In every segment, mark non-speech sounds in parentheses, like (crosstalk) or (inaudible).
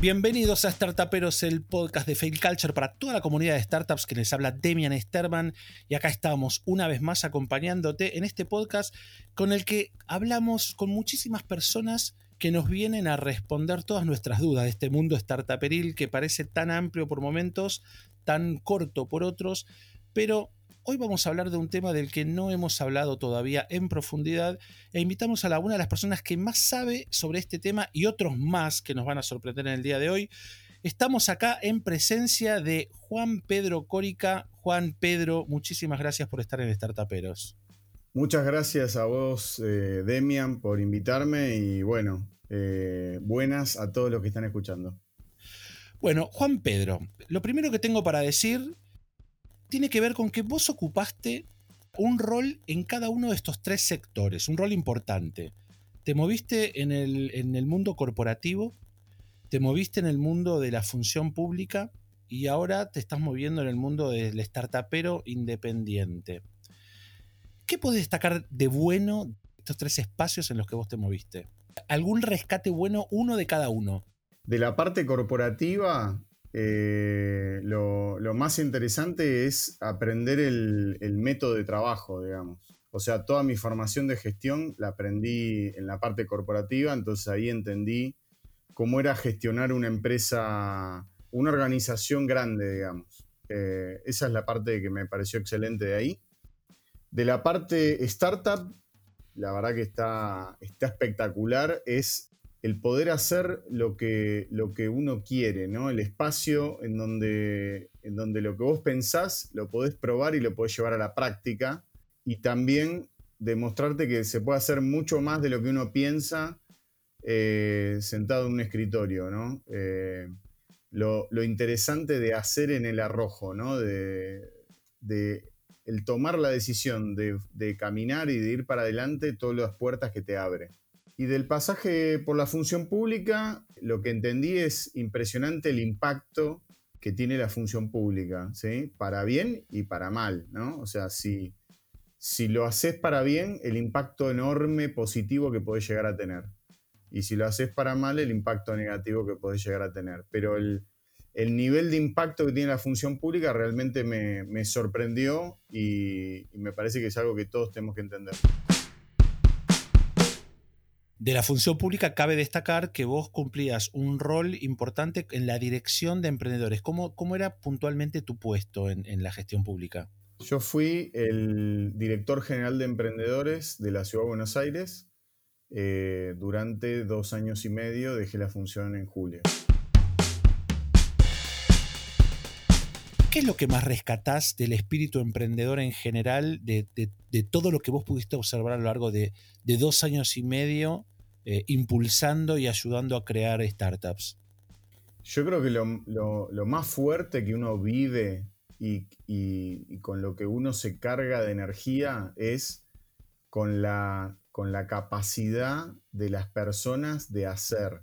Bienvenidos a Startuperos, el podcast de Fail Culture para toda la comunidad de startups que les habla Demian Sterman. Y acá estamos una vez más acompañándote en este podcast con el que hablamos con muchísimas personas que nos vienen a responder todas nuestras dudas de este mundo startuperil que parece tan amplio por momentos, tan corto por otros, pero Hoy vamos a hablar de un tema del que no hemos hablado todavía en profundidad e invitamos a la, una de las personas que más sabe sobre este tema y otros más que nos van a sorprender en el día de hoy. Estamos acá en presencia de Juan Pedro Córica. Juan Pedro, muchísimas gracias por estar en Startuperos. Muchas gracias a vos, eh, Demian, por invitarme y bueno, eh, buenas a todos los que están escuchando. Bueno, Juan Pedro, lo primero que tengo para decir tiene que ver con que vos ocupaste un rol en cada uno de estos tres sectores, un rol importante. Te moviste en el, en el mundo corporativo, te moviste en el mundo de la función pública y ahora te estás moviendo en el mundo del startupero independiente. ¿Qué puedes destacar de bueno de estos tres espacios en los que vos te moviste? ¿Algún rescate bueno, uno de cada uno? De la parte corporativa, eh, lo, más interesante es aprender el, método de trabajo, digamos. O sea, toda mi formación de gestión la aprendí en la parte corporativa, entonces ahí entendí cómo era gestionar una empresa, una organización grande, digamos. Eh, esa es la parte que me pareció excelente de ahí. De la parte startup, la verdad que está, está espectacular, es el poder hacer lo que, lo que uno quiere, ¿no? El espacio en donde, en donde lo que vos pensás lo podés probar y lo podés llevar a la práctica. Y también demostrarte que se puede hacer mucho más de lo que uno piensa eh, sentado en un escritorio, ¿no? Eh, lo, interesante de hacer en el arrojo, ¿no? De, el tomar la decisión de, de caminar y de ir para adelante, todas las puertas que te abre. Y del pasaje por la función pública, lo que entendí es impresionante el impacto que tiene la función pública, ¿sí? Para bien y para mal, ¿no? O sea, si, si lo haces para bien, el impacto enorme positivo que podés llegar a tener. Y si lo haces para mal, el impacto negativo que podés llegar a tener. Pero el, nivel de impacto que tiene la función pública realmente me, sorprendió y me parece que es algo que todos tenemos que entender. De la función pública cabe destacar que vos cumplías un rol importante en la dirección de emprendedores. ¿Cómo, cómo era puntualmente tu puesto en, la gestión pública? Yo fui el director general de emprendedores de la Ciudad de Buenos Aires eh, durante dos años y medio. Dejé la función en julio. ¿Qué es lo que más rescatás del espíritu emprendedor en general, de, todo lo que vos pudiste observar a lo largo de, dos años y medio, eh, impulsando y ayudando a crear startups? Yo creo que lo, más fuerte que uno vive y, con lo que uno se carga de energía es con la, con la capacidad de las personas de hacer,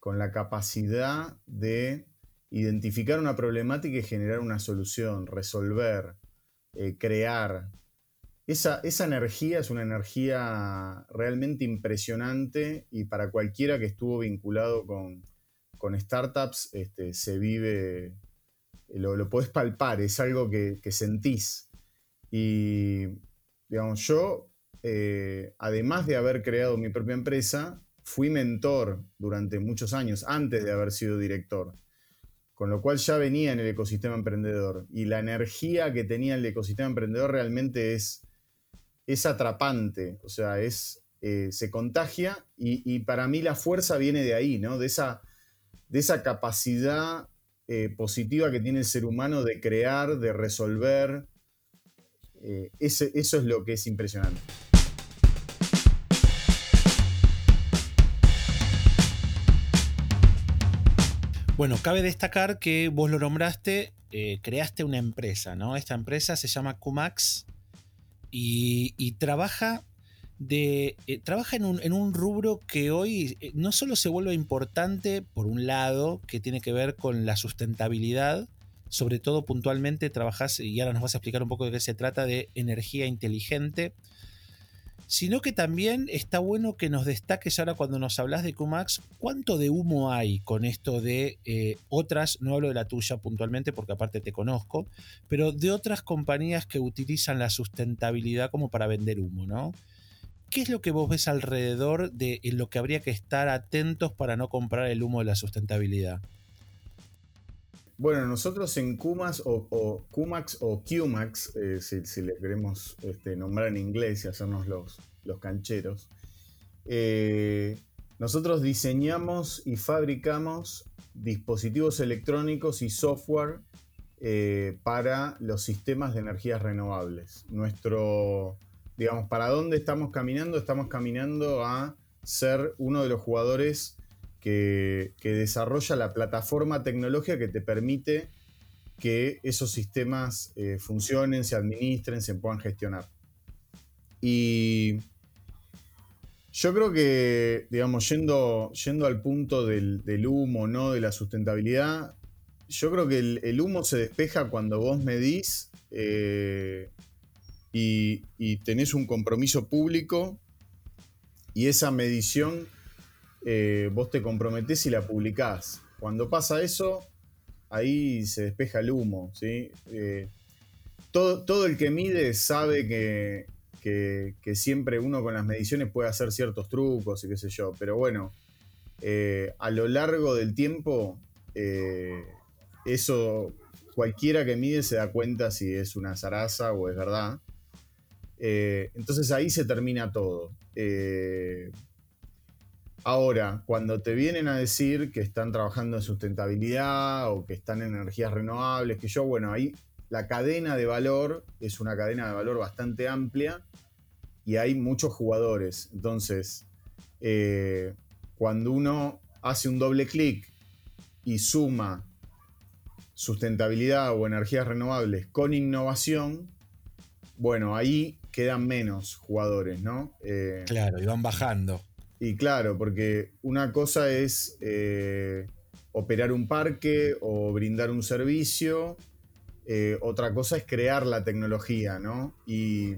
con la capacidad de identificar una problemática y generar una solución, resolver, eh, crear. Esa, esa, energía es una energía realmente impresionante y para cualquiera que estuvo vinculado con, startups este, se vive, lo, lo podés palpar, es algo que, sentís. Y digamos, yo, eh, además de haber creado mi propia empresa, fui mentor durante muchos años, antes de haber sido director con lo cual ya venía en el ecosistema emprendedor. Y la energía que tenía el ecosistema emprendedor realmente es, es atrapante, o sea, es, eh, se contagia y, para mí la fuerza viene de ahí, ¿no? de, esa, de esa capacidad eh, positiva que tiene el ser humano de crear, de resolver. Eh, eso es lo que es impresionante. Bueno, cabe destacar que vos lo nombraste, eh, creaste una empresa, ¿no? Esta empresa se llama Kumax y, trabaja, de, eh, trabaja en, un, rubro que hoy eh, no solo se vuelve importante, por un lado, que tiene que ver con la sustentabilidad, sobre todo puntualmente trabajas, y ahora nos vas a explicar un poco de qué se trata, de energía inteligente, sino que también está bueno que nos destaques ahora cuando nos hablas de QMAX, cuánto de humo hay con esto de eh, otras, no hablo de la tuya puntualmente porque aparte te conozco, pero de otras compañías que utilizan la sustentabilidad como para vender humo, ¿no? ¿Qué es lo que vos ves alrededor de lo que habría que estar atentos para no comprar el humo de la sustentabilidad? Bueno, nosotros en Kumax o, o Kumax o Qmax, eh, si, le queremos este, nombrar en inglés y hacernos los, los cancheros, eh, nosotros diseñamos y fabricamos dispositivos electrónicos y software eh, para los sistemas de energías renovables. Nuestro, digamos, ¿para dónde estamos caminando? Estamos caminando a ser uno de los jugadores que, desarrolla la plataforma tecnológica que te permite que esos sistemas eh, funcionen, se administren, se puedan gestionar. Y yo creo que, digamos, yendo, yendo al punto del, humo, ¿no? De la sustentabilidad, yo creo que el, humo se despeja cuando vos medís eh, y, y, tenés un compromiso público y esa medición eh, vos te comprometés y la publicás. Cuando pasa eso, ahí se despeja el humo. ¿sí? Eh, todo, todo, el que mide sabe que, siempre uno con las mediciones puede hacer ciertos trucos y qué sé yo, pero bueno, eh, a lo largo del tiempo, eso cualquiera que mide se da cuenta si es una zaraza o es verdad. entonces ahí se termina todo. Ahora, cuando te vienen a decir que están trabajando en sustentabilidad o que están en energías renovables, que yo, bueno, ahí la cadena de valor es una cadena de valor bastante amplia y hay muchos jugadores. Entonces, eh, cuando uno hace un doble clic y suma sustentabilidad o energías renovables con innovación, bueno, ahí quedan menos jugadores, ¿no? Eh, claro, y van bajando. Y claro, porque una cosa es eh, operar un parque o brindar un servicio, eh, otra cosa es crear la tecnología, ¿no? Y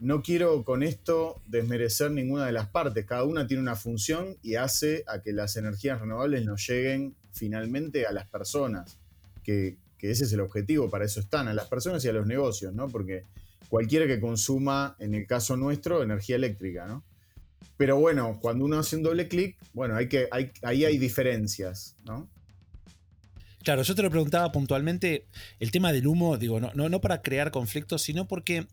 no quiero con esto desmerecer ninguna de las partes, cada una tiene una función y hace a que las energías renovables nos lleguen finalmente a las personas, que, que ese es el objetivo, para eso están, a las personas y a los negocios, ¿no? Porque cualquiera que consuma, en el caso nuestro, energía eléctrica, ¿no? Pero bueno, cuando uno hace un doble clic, bueno, hay que, hay, ahí hay diferencias, ¿no? Claro, yo te lo preguntaba puntualmente el tema del humo, digo, no, no, para crear conflictos, sino porque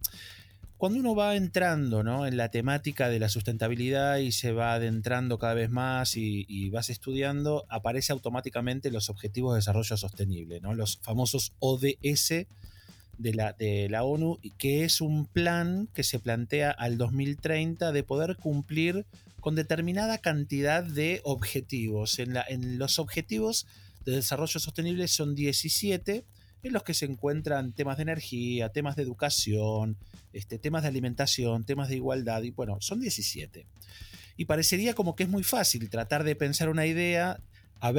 cuando uno va entrando ¿no? en la temática de la sustentabilidad y se va adentrando cada vez más y, y, vas estudiando, aparece automáticamente los Objetivos de Desarrollo Sostenible, ¿no? los famosos ODS de la, de la ONU, que es un plan que se plantea al 2030 de poder cumplir con determinada cantidad de objetivos. En, la, en los objetivos de desarrollo sostenible son 17, en los que se encuentran temas de energía, temas de educación, este, temas de alimentación, temas de igualdad, y bueno, son 17. Y parecería como que es muy fácil tratar de pensar una idea, a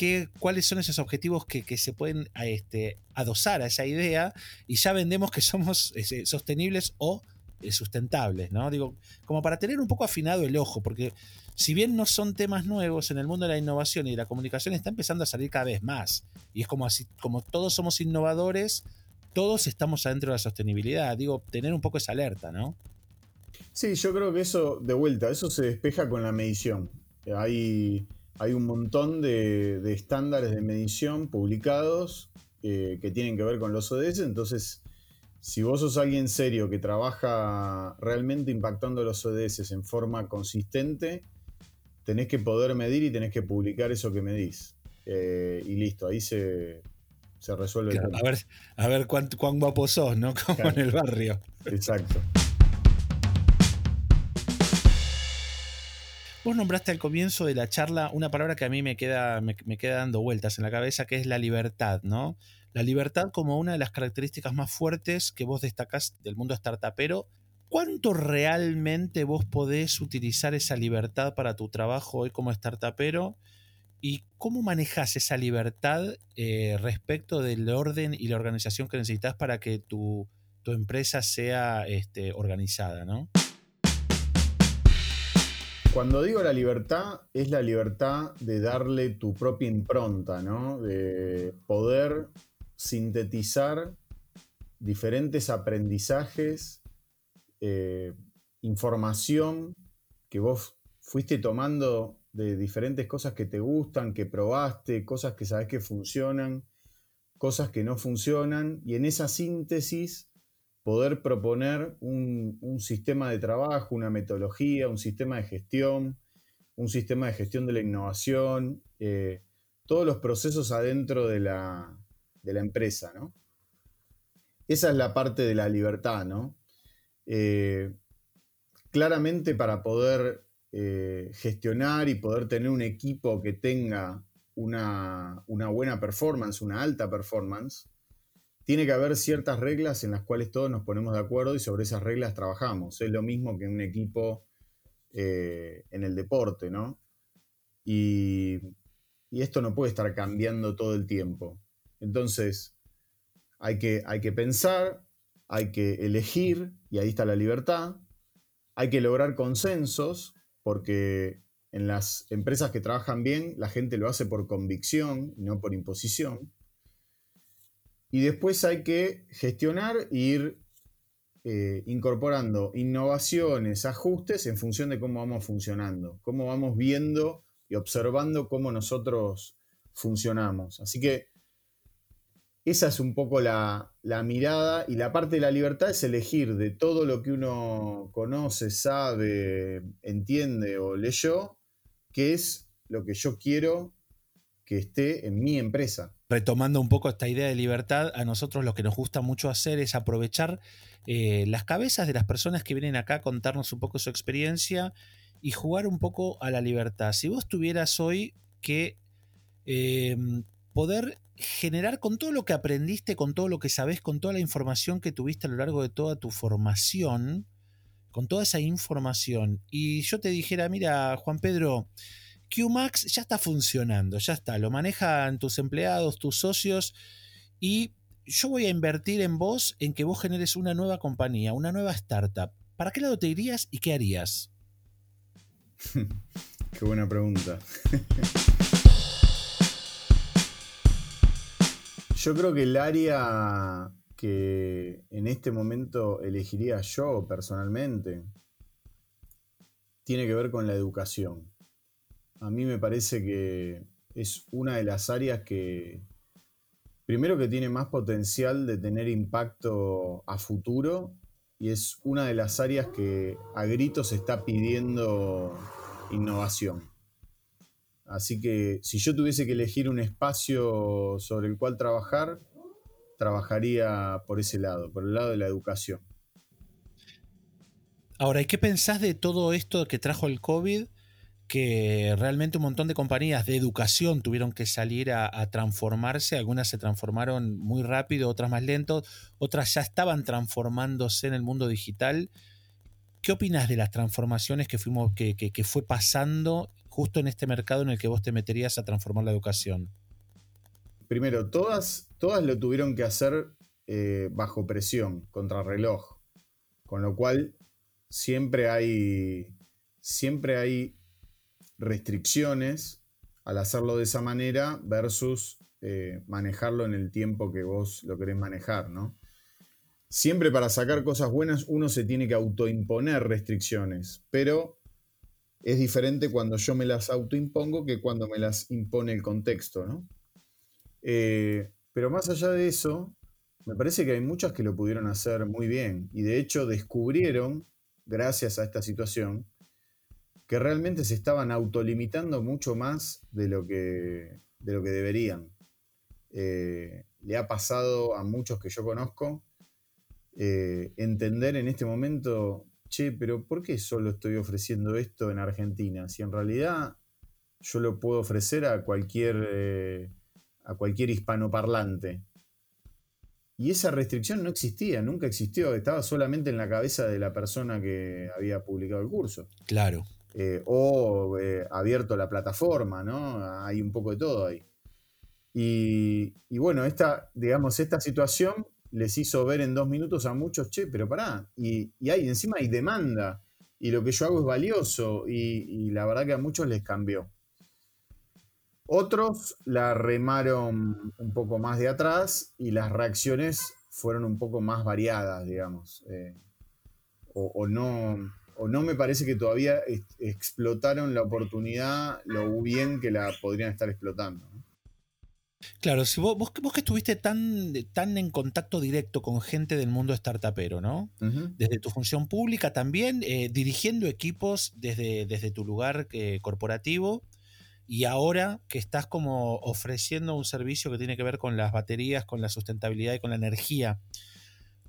ver cuáles son esos objetivos que, se pueden este, adosar a esa idea y ya vendemos que somos este, sostenibles o eh, sustentables, ¿no? Digo, como para tener un poco afinado el ojo, porque si bien no son temas nuevos en el mundo de la innovación y la comunicación está empezando a salir cada vez más. Y es como así, como todos somos innovadores, todos estamos adentro de la sostenibilidad. Digo, tener un poco esa alerta, ¿no? Sí, yo creo que eso, de vuelta, eso se despeja con la medición. Hay hay un montón de, estándares de medición publicados eh, que tienen que ver con los ODS, entonces si vos sos alguien serio que trabaja realmente impactando los ODS en forma consistente, tenés que poder medir y tenés que publicar eso que medís. Eh, y listo, ahí se, resuelve el A ver, a ver cuán, guapo sos, ¿no? (laughs) Como en el barrio. Exacto. Vos nombraste al comienzo de la charla una palabra que a mí me queda, me, queda dando vueltas en la cabeza, que es la libertad, ¿no? La libertad como una de las características más fuertes que vos destacás del mundo startupero. ¿Cuánto realmente vos podés utilizar esa libertad para tu trabajo hoy como startupero? ¿Y cómo manejas esa libertad eh, respecto del orden y la organización que necesitas para que tu, empresa sea este, organizada, ¿no? Cuando digo la libertad, es la libertad de darle tu propia impronta, ¿no? De poder sintetizar diferentes aprendizajes, eh, información que vos fuiste tomando de diferentes cosas que te gustan, que probaste, cosas que sabes que funcionan, cosas que no funcionan, y en esa síntesis poder proponer un, sistema de trabajo, una metodología, un sistema de gestión, un sistema de gestión de la innovación, eh, todos los procesos adentro de la, empresa, ¿no? Esa es la parte de la libertad, ¿no? Eh, claramente para poder eh, gestionar y poder tener un equipo que tenga una, una buena performance, una alta performance, tiene que haber ciertas reglas en las cuales todos nos ponemos de acuerdo y sobre esas reglas trabajamos. Es lo mismo que un equipo eh, en el deporte, ¿no? Y, esto no puede estar cambiando todo el tiempo. Entonces, hay que, pensar, hay que elegir, y ahí está la libertad. Hay que lograr consensos, porque en las empresas que trabajan bien, la gente lo hace por convicción no por imposición. Y después hay que gestionar e ir eh, incorporando innovaciones, ajustes en función de cómo vamos funcionando, cómo vamos viendo y observando cómo nosotros funcionamos. Así que esa es un poco la, la, mirada y la parte de la libertad es elegir de todo lo que uno conoce, sabe, entiende o leyó, qué es lo que yo quiero que esté en mi empresa retomando un poco esta idea de libertad, a nosotros lo que nos gusta mucho hacer es aprovechar eh, las cabezas de las personas que vienen acá a contarnos un poco su experiencia y jugar un poco a la libertad. Si vos tuvieras hoy que em, poder generar con todo lo que aprendiste, con todo lo que sabes, con toda la información que tuviste a lo largo de toda tu formación, con toda esa información, y yo te dijera, mira, Juan Pedro, QMax ya está funcionando, ya está, lo manejan tus empleados, tus socios y yo voy a invertir en vos en que vos generes una nueva compañía, una nueva startup. ¿Para qué lado te irías y qué harías? (laughs) qué buena pregunta. (laughs) yo creo que el área que en este momento elegiría yo personalmente tiene que ver con la educación a mí me parece que es una de las áreas que, primero que tiene más potencial de tener impacto a futuro y es una de las áreas que a gritos está pidiendo innovación. Así que si yo tuviese que elegir un espacio sobre el cual trabajar, trabajaría por ese lado, por el lado de la educación. Ahora, ¿y qué pensás de todo esto que trajo el COVID que realmente un montón de compañías de educación tuvieron que salir a, transformarse, algunas se transformaron muy rápido, otras más lento, otras ya estaban transformándose en el mundo digital. ¿Qué opinas de las transformaciones que, fuimos, que, fue pasando justo en este mercado en el que vos te meterías a transformar la educación? Primero, todas, todas lo tuvieron que hacer eh, bajo presión, contra reloj, con lo cual siempre hay, siempre hay restricciones al hacerlo de esa manera versus eh, manejarlo en el tiempo que vos lo querés manejar, ¿no? Siempre para sacar cosas buenas uno se tiene que autoimponer restricciones, pero es diferente cuando yo me las autoimpongo que cuando me las impone el contexto, ¿no? Eh, pero más allá de eso, me parece que hay muchas que lo pudieron hacer muy bien y de hecho descubrieron, gracias a esta situación, que realmente se estaban autolimitando mucho más de lo que, de lo que deberían. Eh, le ha pasado a muchos que yo conozco eh, entender en este momento, che, pero ¿por qué solo estoy ofreciendo esto en Argentina? Si en realidad yo lo puedo ofrecer a cualquier, eh, a cualquier hispanoparlante. Y esa restricción no existía, nunca existió, estaba solamente en la cabeza de la persona que había publicado el curso. Claro. Eh, o eh, abierto la plataforma, ¿no? Hay un poco de todo ahí. Y, bueno, esta, digamos, esta situación les hizo ver en dos minutos a muchos, che, pero pará, y, hay, encima hay demanda, y lo que yo hago es valioso y, la verdad que a muchos les cambió. Otros la remaron un poco más de atrás y las reacciones fueron un poco más variadas, digamos. Eh, o, no, o no me parece que todavía explotaron la oportunidad lo bien que la podrían estar explotando. Claro, si vos, vos, que estuviste tan, tan en contacto directo con gente del mundo startupero, ¿no? Desde tu función pública también, eh, dirigiendo equipos desde, desde tu lugar eh, corporativo y ahora que estás como ofreciendo un servicio que tiene que ver con las baterías, con la sustentabilidad y con la energía.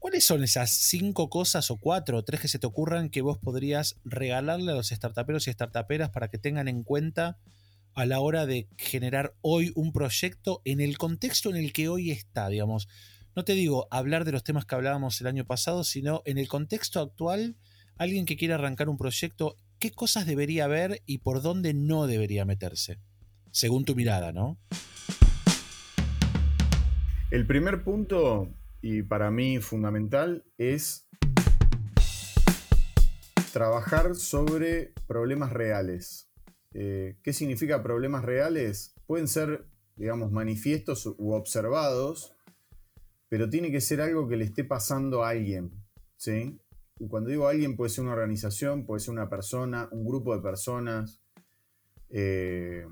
¿Cuáles son esas cinco cosas o cuatro o tres que se te ocurran que vos podrías regalarle a los startuperos y startuperas para que tengan en cuenta a la hora de generar hoy un proyecto en el contexto en el que hoy está, digamos. No te digo hablar de los temas que hablábamos el año pasado, sino en el contexto actual, alguien que quiera arrancar un proyecto, ¿qué cosas debería ver y por dónde no debería meterse? Según tu mirada, ¿no? El primer punto, y para mí fundamental, es trabajar sobre problemas reales. Eh, ¿Qué significa problemas reales? Pueden ser, digamos, manifiestos u observados, pero tiene que ser algo que le esté pasando a alguien. ¿sí? Y cuando digo alguien, puede ser una organización, puede ser una persona, un grupo de personas, eh,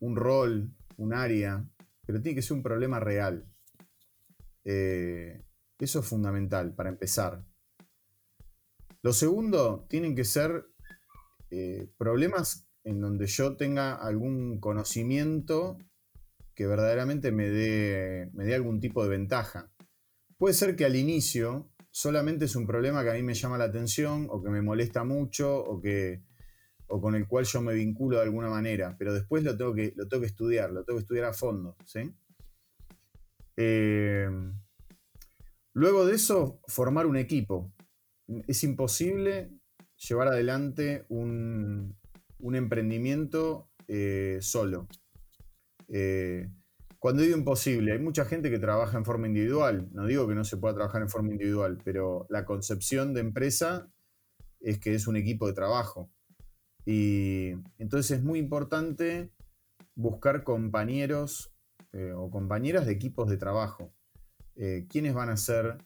un rol, un área, pero tiene que ser un problema real. Eh, eso es fundamental para empezar. Lo segundo, tienen que ser problemas en donde yo tenga algún conocimiento que verdaderamente me dé, me dé algún tipo de ventaja. Puede ser que al inicio solamente es un problema que a mí me llama la atención o que me molesta mucho o, que, o con el cual yo me vinculo de alguna manera, pero después lo tengo que, lo tengo que estudiar, lo tengo que estudiar a fondo. ¿sí? Eh, luego de eso, formar un equipo. Es imposible llevar adelante un, un emprendimiento eh, solo. Eh, cuando digo imposible, hay mucha gente que trabaja en forma individual. No digo que no se pueda trabajar en forma individual, pero la concepción de empresa es que es un equipo de trabajo. Y entonces es muy importante buscar compañeros eh, o compañeras de equipos de trabajo. ¿Quiénes van a ser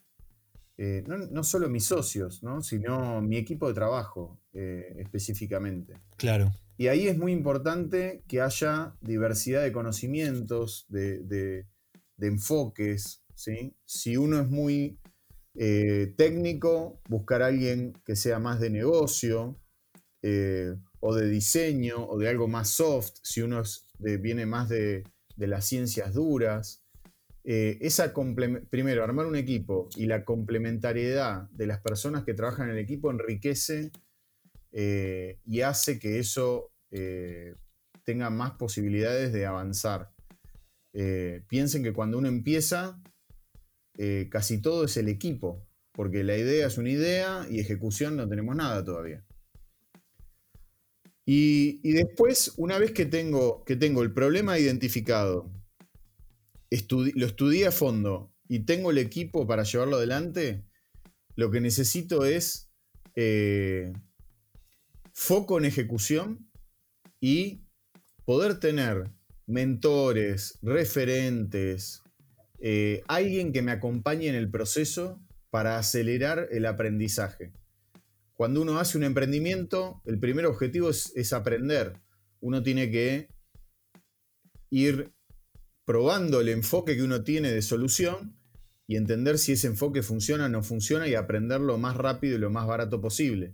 no, no, solo mis socios, sino mi equipo de trabajo? Eh, específicamente. Claro. Y ahí es muy importante que haya diversidad de conocimientos, de, enfoques. ¿sí? Si uno es muy eh, técnico, buscar a alguien que sea más de negocio eh, o de diseño o de algo más soft, si uno viene más de, las ciencias duras. esa primero, armar un equipo y la complementariedad de las personas que trabajan en el equipo enriquece eh, y hace que eso eh, tenga más posibilidades de avanzar. Eh, piensen que cuando uno empieza, casi todo es el equipo, porque la idea es una idea y ejecución no tenemos nada todavía. Y, después, una vez que tengo, que tengo el problema identificado, lo estudié a fondo y tengo el equipo para llevarlo adelante, lo que necesito es foco en ejecución y poder tener mentores, referentes, eh, alguien que me acompañe en el proceso para acelerar el aprendizaje. Cuando uno hace un emprendimiento, el primer objetivo es, aprender. Uno tiene que ir probando el enfoque que uno tiene de solución y entender si ese enfoque funciona o no funciona y aprender lo más rápido y lo más barato posible.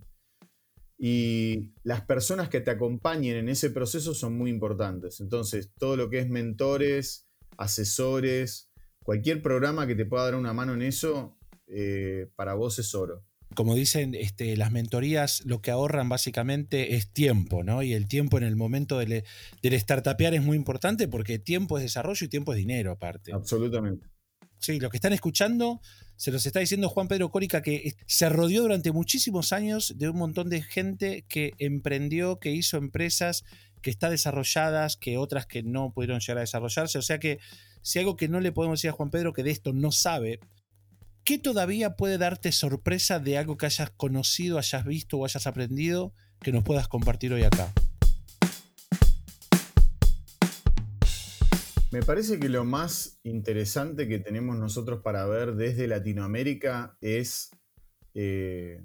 Y las personas que te acompañen en ese proceso son muy importantes. Entonces, todo lo que es mentores, asesores, cualquier programa que te pueda dar una mano en eso, eh, para vos es oro. Como dicen, este, las mentorías lo que ahorran básicamente es tiempo, ¿no? Y el tiempo en el momento del, del startupear es muy importante porque tiempo es desarrollo y tiempo es dinero aparte. Absolutamente. Sí, lo que están escuchando se los está diciendo Juan Pedro Córica que se rodeó durante muchísimos años de un montón de gente que emprendió, que hizo empresas, que está desarrolladas, que otras que no pudieron llegar a desarrollarse. O sea que si algo que no le podemos decir a Juan Pedro que de esto no sabe, ¿qué todavía puede darte sorpresa de algo que hayas conocido, hayas visto o hayas aprendido que nos puedas compartir hoy acá? Me parece que lo más interesante que tenemos nosotros para ver desde Latinoamérica es... Eh,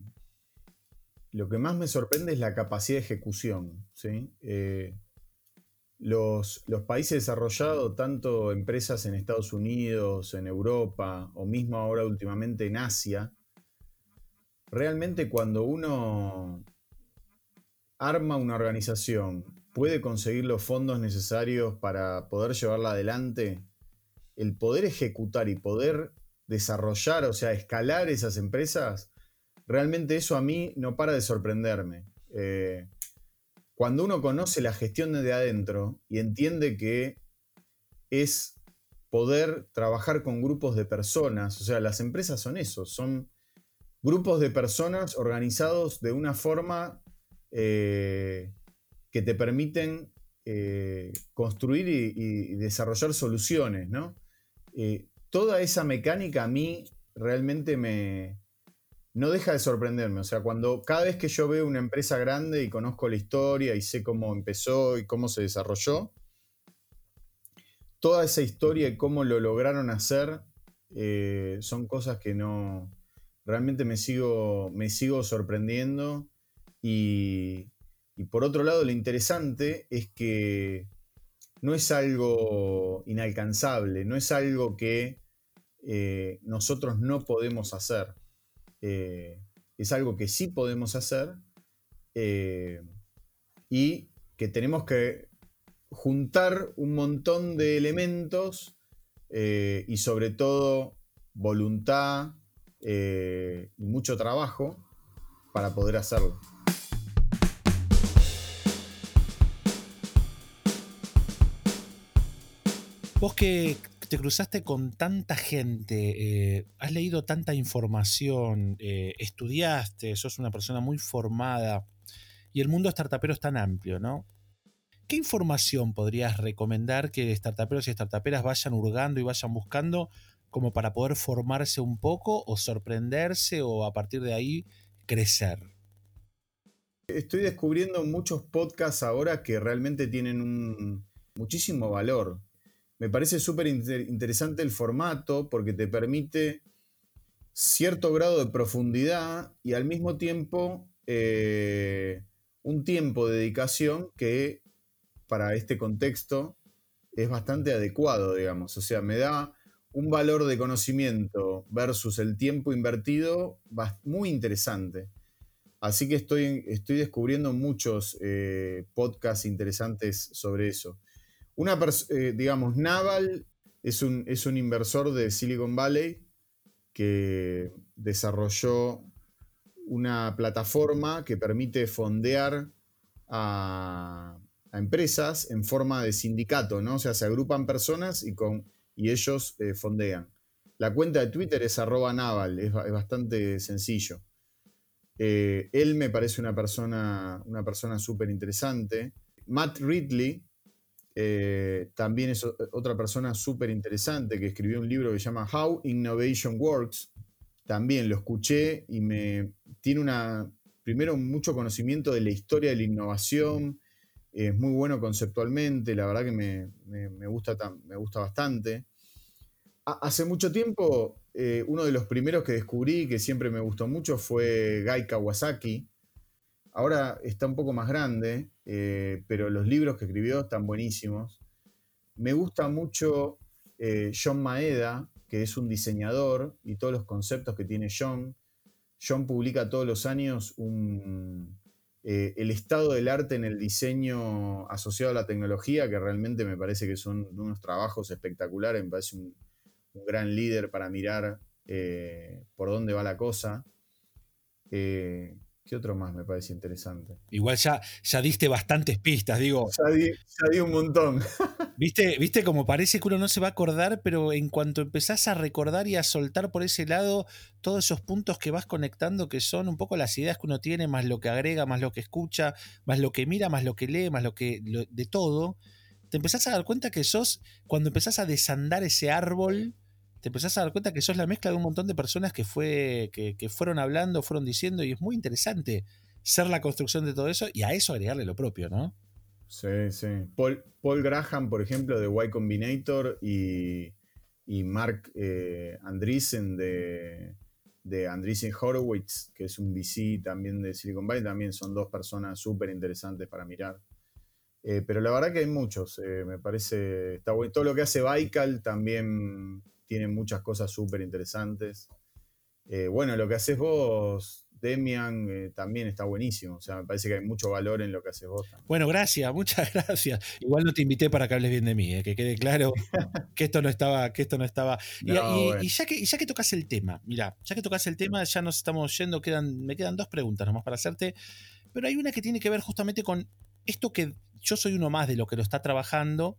lo que más me sorprende es la capacidad de ejecución. ¿sí? Eh, los, los, países desarrollados, tanto empresas en Estados Unidos, en Europa o mismo ahora últimamente en Asia, realmente cuando uno arma una organización puede conseguir los fondos necesarios para poder llevarla adelante, el poder ejecutar y poder desarrollar, o sea, escalar esas empresas, realmente eso a mí no para de sorprenderme. Eh, cuando uno conoce la gestión desde adentro y entiende que es poder trabajar con grupos de personas, o sea, las empresas son eso, son grupos de personas organizados de una forma eh, que te permiten eh, construir y, desarrollar soluciones, ¿no? Eh, toda esa mecánica a mí realmente me, no deja de sorprenderme. O sea, cuando cada vez que yo veo una empresa grande y conozco la historia y sé cómo empezó y cómo se desarrolló, toda esa historia y cómo lo lograron hacer eh, son cosas que no. Realmente me sigo, me sigo sorprendiendo y, por otro lado, lo interesante es que no es algo inalcanzable, no es algo que eh, nosotros no podemos hacer. Eh, es algo que sí podemos hacer eh, y que tenemos que juntar un montón de elementos y sobre todo voluntad y mucho trabajo para poder hacerlo. Vos que te cruzaste con tanta gente, eh, has leído tanta información, eh, estudiaste, sos una persona muy formada y el mundo startupero es tan amplio, ¿no? ¿Qué información podrías recomendar que startuperos y startuperas vayan hurgando y vayan buscando como para poder formarse un poco o sorprenderse o a partir de ahí crecer? Estoy descubriendo muchos podcasts ahora que realmente tienen muchísimo valor me parece súper interesante el formato porque te permite cierto grado de profundidad y al mismo tiempo eh, un tiempo de dedicación que para este contexto es bastante adecuado, digamos. O sea, me da un valor de conocimiento versus el tiempo invertido muy interesante. Así que estoy, estoy descubriendo muchos eh, podcasts interesantes sobre eso. Una eh, digamos, Naval es un, es un inversor de Silicon Valley que desarrolló una plataforma que permite fondear a, empresas en forma de sindicato, ¿no? O sea, se agrupan personas y, con, y ellos eh, fondean. La cuenta de Twitter es arroba naval, es, bastante sencillo. Eh, él me parece una persona, una persona súper interesante. Matt Ridley, eh, también es otra persona súper interesante que escribió un libro que se llama How Innovation Works. También lo escuché y me tiene una, primero, mucho conocimiento de la historia de la innovación. Es muy bueno conceptualmente, la verdad que me, gusta, me gusta bastante. hace mucho tiempo, eh, uno de los primeros que descubrí, que siempre me gustó mucho, fue Guy Kawasaki, Ahora está un poco más grande, eh, pero los libros que escribió están buenísimos. Me gusta mucho eh, John Maeda, que es un diseñador, y todos los conceptos que tiene John. John publica todos los años eh, el estado del arte en el diseño asociado a la tecnología, que realmente me parece que son unos trabajos espectaculares, me parece un, un gran líder para mirar por dónde va la cosa. ¿Qué otro más me parece interesante? Igual ya, ya diste bastantes pistas, digo. Ya di, un montón. (laughs) ¿Viste, ¿Viste como parece que uno no se va a acordar, pero en cuanto empezás a recordar y a soltar por ese lado todos esos puntos que vas conectando, que son un poco las ideas que uno tiene, más lo que agrega, más lo que escucha, más lo que mira, más lo que lee, más lo que. de todo, te empezás a dar cuenta que sos, cuando empezás a desandar ese árbol, te empezás a dar cuenta que sos la mezcla de un montón de personas que, fue, que, que fueron hablando, fueron diciendo, y es muy interesante ser la construcción de todo eso y a eso agregarle lo propio, ¿no? Sí, sí. Paul, Paul Graham, por ejemplo, de Y Combinator y, y Mark eh, Andreessen de, de Andreessen Horowitz, que es un VC también de Silicon Valley, también son dos personas súper interesantes para mirar. Eh, pero la verdad que hay muchos, eh, me parece, está bueno. Todo lo que hace Baikal también tiene muchas cosas súper interesantes. Eh, bueno, lo que haces vos Demian eh, también está buenísimo. O sea, me parece que hay mucho valor en lo que haces vos. Bueno, gracias, muchas (laughs) gracias. Igual no te invité para que hables bien de mí, eh, que quede claro que esto no estaba, que esto no estaba. y, ya que, ya que tocas el tema, mira, ya que tocas el tema, ya nos estamos yendo, quedan, me quedan dos preguntas nomás para hacerte. Pero hay una que tiene que ver justamente con esto que yo soy uno más de lo que lo está trabajando,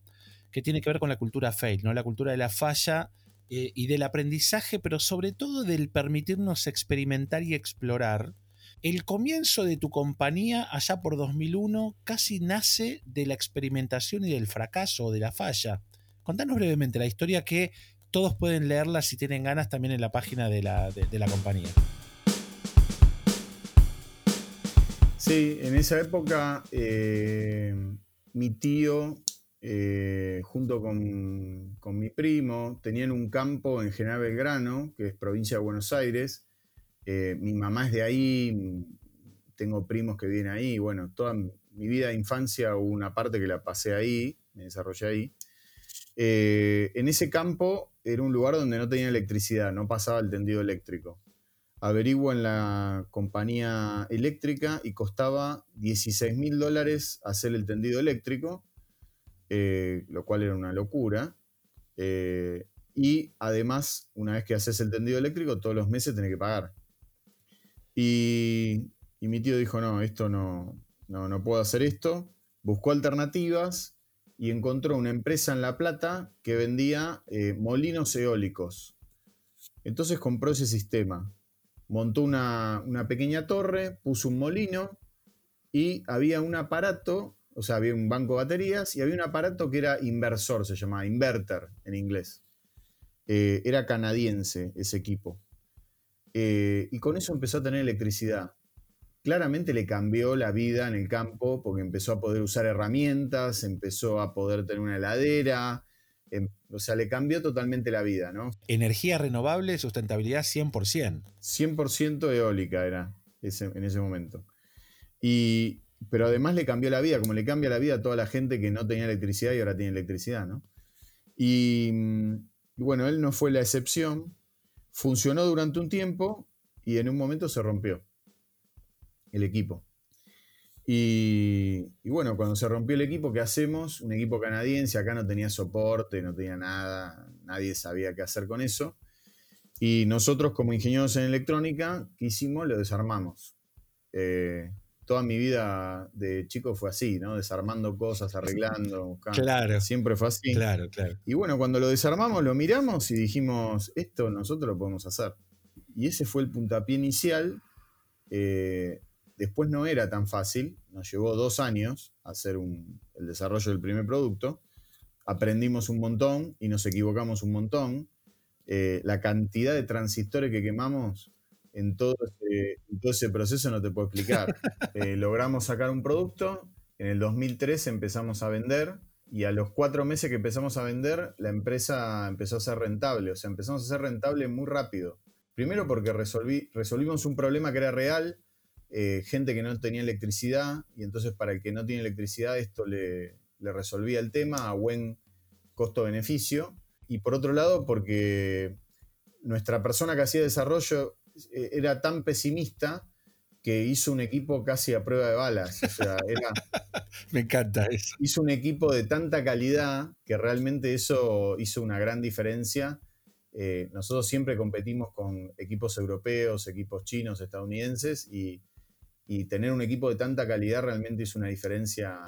que tiene que ver con la cultura fail, ¿no? La cultura de la falla eh, y del aprendizaje, pero sobre todo del permitirnos experimentar y explorar. El comienzo de tu compañía, allá por 2001, casi nace de la experimentación y del fracaso, de la falla. Contanos brevemente la historia que todos pueden leerla si tienen ganas también en la página de la, compañía. Sí, en esa época eh, mi tío eh, junto con, mi primo, tenían un campo en General Belgrano, que es provincia de Buenos Aires. Eh, mi mamá es de ahí, tengo primos que vienen ahí. Bueno, toda mi vida de infancia hubo una parte que la pasé ahí, me desarrollé ahí. Eh, en ese campo era un lugar donde no tenía electricidad, no pasaba el tendido eléctrico. Averiguo en la compañía eléctrica y costaba 16 mil dólares hacer el tendido eléctrico eh, lo cual era una locura. Eh, y además, una vez que haces el tendido eléctrico, todos los meses tenés que pagar. Y, mi tío dijo, no, esto no, no, puedo hacer esto. Buscó alternativas y encontró una empresa en La Plata que vendía eh, molinos eólicos. Entonces compró ese sistema. Montó una, una pequeña torre, puso un molino y había un aparato o sea, había un banco de baterías y había un aparato que era inversor, se llamaba inverter en inglés. Eh, era canadiense ese equipo. Eh, y con eso empezó a tener electricidad. Claramente le cambió la vida en el campo porque empezó a poder usar herramientas, empezó a poder tener una heladera, em, o sea, le cambió totalmente la vida, ¿no? Energía renovable, sustentabilidad 100%. 100% eólica era en ese momento. Y, pero además le cambió la vida, como le cambia la vida a toda la gente que no tenía electricidad y ahora tiene electricidad, ¿no? Y, bueno, él no fue la excepción, funcionó durante un tiempo y en un momento se rompió el equipo. Y, y, bueno, cuando se rompió el equipo, ¿qué hacemos? Un equipo canadiense, acá no tenía soporte, no tenía nada, nadie sabía qué hacer con eso. Y nosotros como ingenieros en electrónica, ¿qué hicimos? Lo desarmamos. Eh, toda mi vida de chico fue así, ¿no? Desarmando cosas, arreglando, buscando. Claro. Siempre fue así. Claro, claro. Y bueno, cuando lo desarmamos, lo miramos y dijimos, esto nosotros lo podemos hacer. Y ese fue el puntapié inicial. Eh, después no era tan fácil, nos llevó dos años hacer el desarrollo del primer producto. Aprendimos un montón y nos equivocamos un montón. Eh, la cantidad de transistores que quemamos en todo ese, proceso no te puedo explicar. (laughs) Eh, logramos sacar un producto, en el 2003 empezamos a vender y a los cuatro meses que empezamos a vender, la empresa empezó a ser rentable. O sea, empezamos a ser rentable muy rápido. Primero porque resolví, resolvimos un problema que era real, eh, gente que no tenía electricidad, y entonces para el que no tiene electricidad esto le, le resolvía el tema a buen costo-beneficio. Y por otro lado, porque nuestra persona que hacía desarrollo era tan pesimista que hizo un equipo casi a prueba de balas. (laughs) Me encanta eso. Hizo un equipo de tanta calidad que realmente eso hizo una gran diferencia. Eh, nosotros siempre competimos con equipos europeos, equipos chinos, estadounidenses, y, y tener un equipo de tanta calidad realmente hizo una diferencia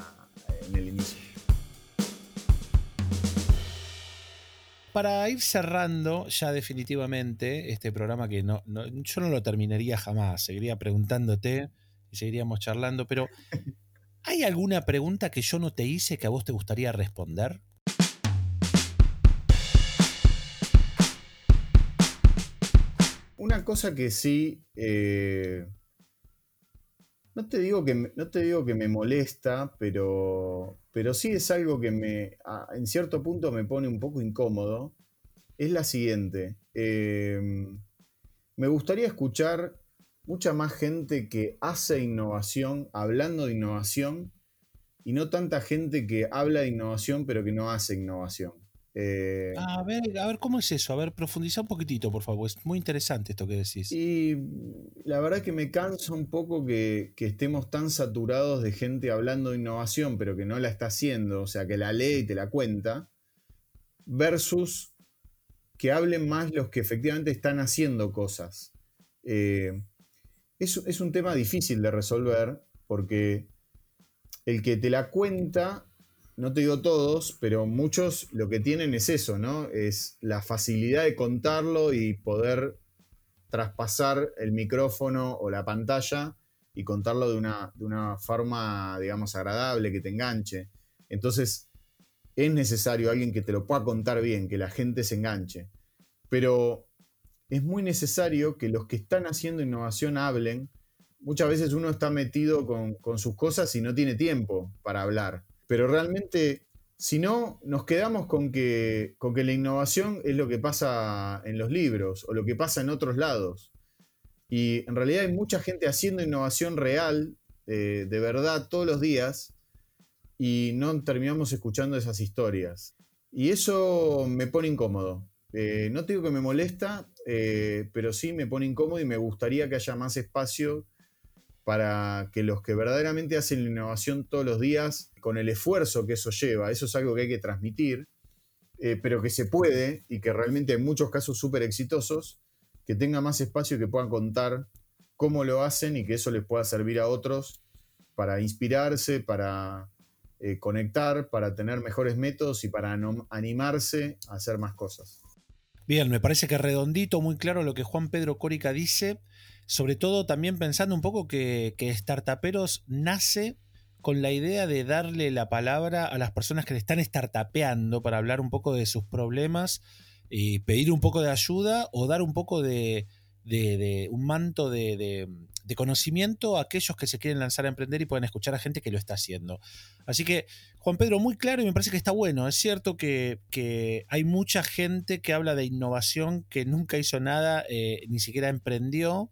en el inicio. Para ir cerrando ya definitivamente este programa que no, yo no lo terminaría jamás, seguiría preguntándote y seguiríamos charlando, pero ¿hay alguna pregunta que yo no te hice que a vos te gustaría responder? una cosa que sí, eh, no, te digo que, no te digo que me molesta, pero, pero sí es algo que me, en cierto punto me pone un poco incómodo, es la siguiente. Em, me gustaría escuchar mucha más gente que hace innovación, hablando de innovación, y no tanta gente que habla de innovación pero que no hace innovación. Eh, a ver, a ver, ¿cómo es eso? A ver, profundiza un poquitito, por favor. Es muy interesante esto que decís. Y la verdad que me cansa un poco que, estemos tan saturados de gente hablando de innovación, pero que no la está haciendo, o sea, que la lee y te la cuenta, versus que hablen más los que efectivamente están haciendo cosas. Eh, es, es un tema difícil de resolver porque el que te la cuenta no te digo todos, pero muchos lo que tienen es eso, ¿no? Es la facilidad de contarlo y poder traspasar el micrófono o la pantalla y contarlo de una, de una forma, digamos, agradable, que te enganche. Entonces, es necesario alguien que te lo pueda contar bien, que la gente se enganche. Pero es muy necesario que los que están haciendo innovación hablen. Muchas veces uno está metido con, con sus cosas y no tiene tiempo para hablar. Pero realmente, si no, nos quedamos con que, con que la innovación es lo que pasa en los libros o lo que pasa en otros lados. Y en realidad hay mucha gente haciendo innovación real, eh, de verdad, todos los días, y no terminamos escuchando esas historias. Y eso me pone incómodo. Eh, no digo que me molesta, eh, pero sí me pone incómodo y me gustaría que haya más espacio para que los que verdaderamente hacen la innovación todos los días, con el esfuerzo que eso lleva, eso es algo que hay que transmitir, eh, pero que se puede y que realmente en muchos casos súper exitosos, que tenga más espacio y que puedan contar cómo lo hacen y que eso les pueda servir a otros para inspirarse, para eh, conectar, para tener mejores métodos y para animarse a hacer más cosas. Bien, me parece que redondito, muy claro lo que Juan Pedro Córica dice sobre todo también pensando un poco que, que Startuperos nace con la idea de darle la palabra a las personas que le están startupeando para hablar un poco de sus problemas y pedir un poco de ayuda o dar un poco de, un manto de, conocimiento a aquellos que se quieren lanzar a emprender y pueden escuchar a gente que lo está haciendo. Así que, Juan Pedro, muy claro y me parece que está bueno. Es cierto que, hay mucha gente que habla de innovación que nunca hizo nada, eh, ni siquiera emprendió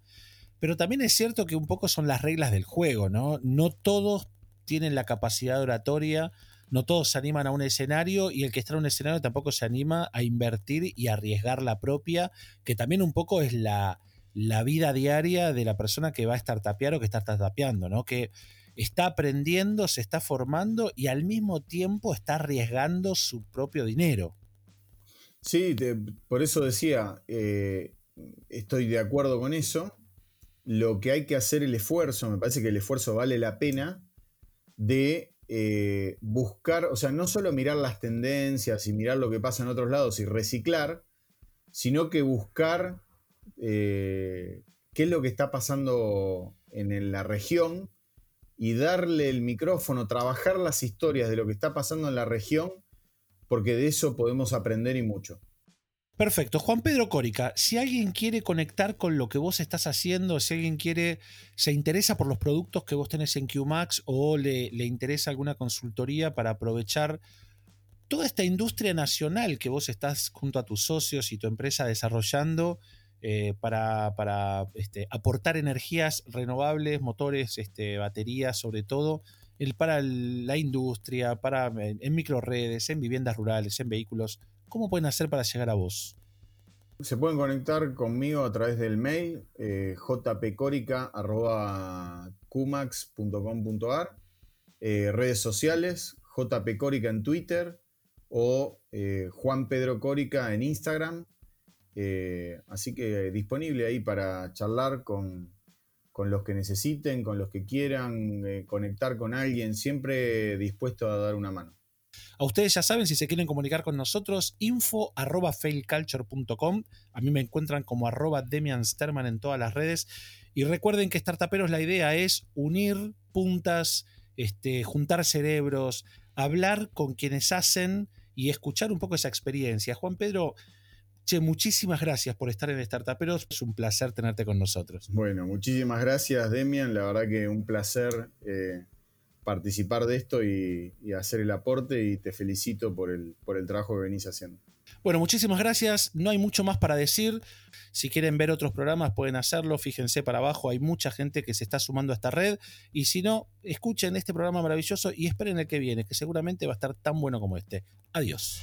pero también es cierto que un poco son las reglas del juego, ¿no? No todos tienen la capacidad oratoria, no todos se animan a un escenario y el que está en un escenario tampoco se anima a invertir y arriesgar la propia, que también un poco es la, vida diaria de la persona que va a estar tapear o que está tapeando, ¿no? Que está aprendiendo, se está formando y al mismo tiempo está arriesgando su propio dinero. Sí, por eso decía, eh, estoy de acuerdo con eso lo que hay que hacer el esfuerzo, me parece que el esfuerzo vale la pena, de eh, buscar, o sea, no solo mirar las tendencias y mirar lo que pasa en otros lados y reciclar, sino que buscar eh, qué es lo que está pasando en la región y darle el micrófono, trabajar las historias de lo que está pasando en la región, porque de eso podemos aprender y mucho. Perfecto. Juan Pedro Córica, si alguien quiere conectar con lo que vos estás haciendo, si alguien quiere, se interesa por los productos que vos tenés en QMAX o le, interesa alguna consultoría para aprovechar toda esta industria nacional que vos estás junto a tus socios y tu empresa desarrollando eh, para, este, aportar energías renovables, motores, este, baterías, sobre todo, el, para la industria, para, en microredes, en viviendas rurales, en vehículos ¿Cómo pueden hacer para llegar a vos? Se pueden conectar conmigo a través del mail eh, jpcorica.cumax.com.ar, eh, redes sociales, jpcorica en Twitter o eh, Juan Pedro Córica en Instagram. Eh, así que disponible ahí para charlar con, con los que necesiten, con los que quieran conectar con alguien, siempre dispuesto a dar una mano. A ustedes ya saben, si se quieren comunicar con nosotros, info arroba failculture.com. A mí me encuentran como arroba Demian Sterman en todas las redes. Y recuerden que Startuperos la idea es unir puntas, este, juntar cerebros, hablar con quienes hacen y escuchar un poco esa experiencia. Juan Pedro, Che, muchísimas gracias por estar en Startuperos. Es un placer tenerte con nosotros. Bueno, muchísimas gracias, Demian. La verdad que un placer eh, participar de esto y, hacer el aporte y te felicito por el, por el trabajo que venís haciendo. Bueno, muchísimas gracias. No hay mucho más para decir. Si quieren ver otros programas pueden hacerlo. Fíjense para abajo, hay mucha gente que se está sumando a esta red. Y si no, escuchen este programa maravilloso y esperen el que viene, que seguramente va a estar tan bueno como este. Adiós.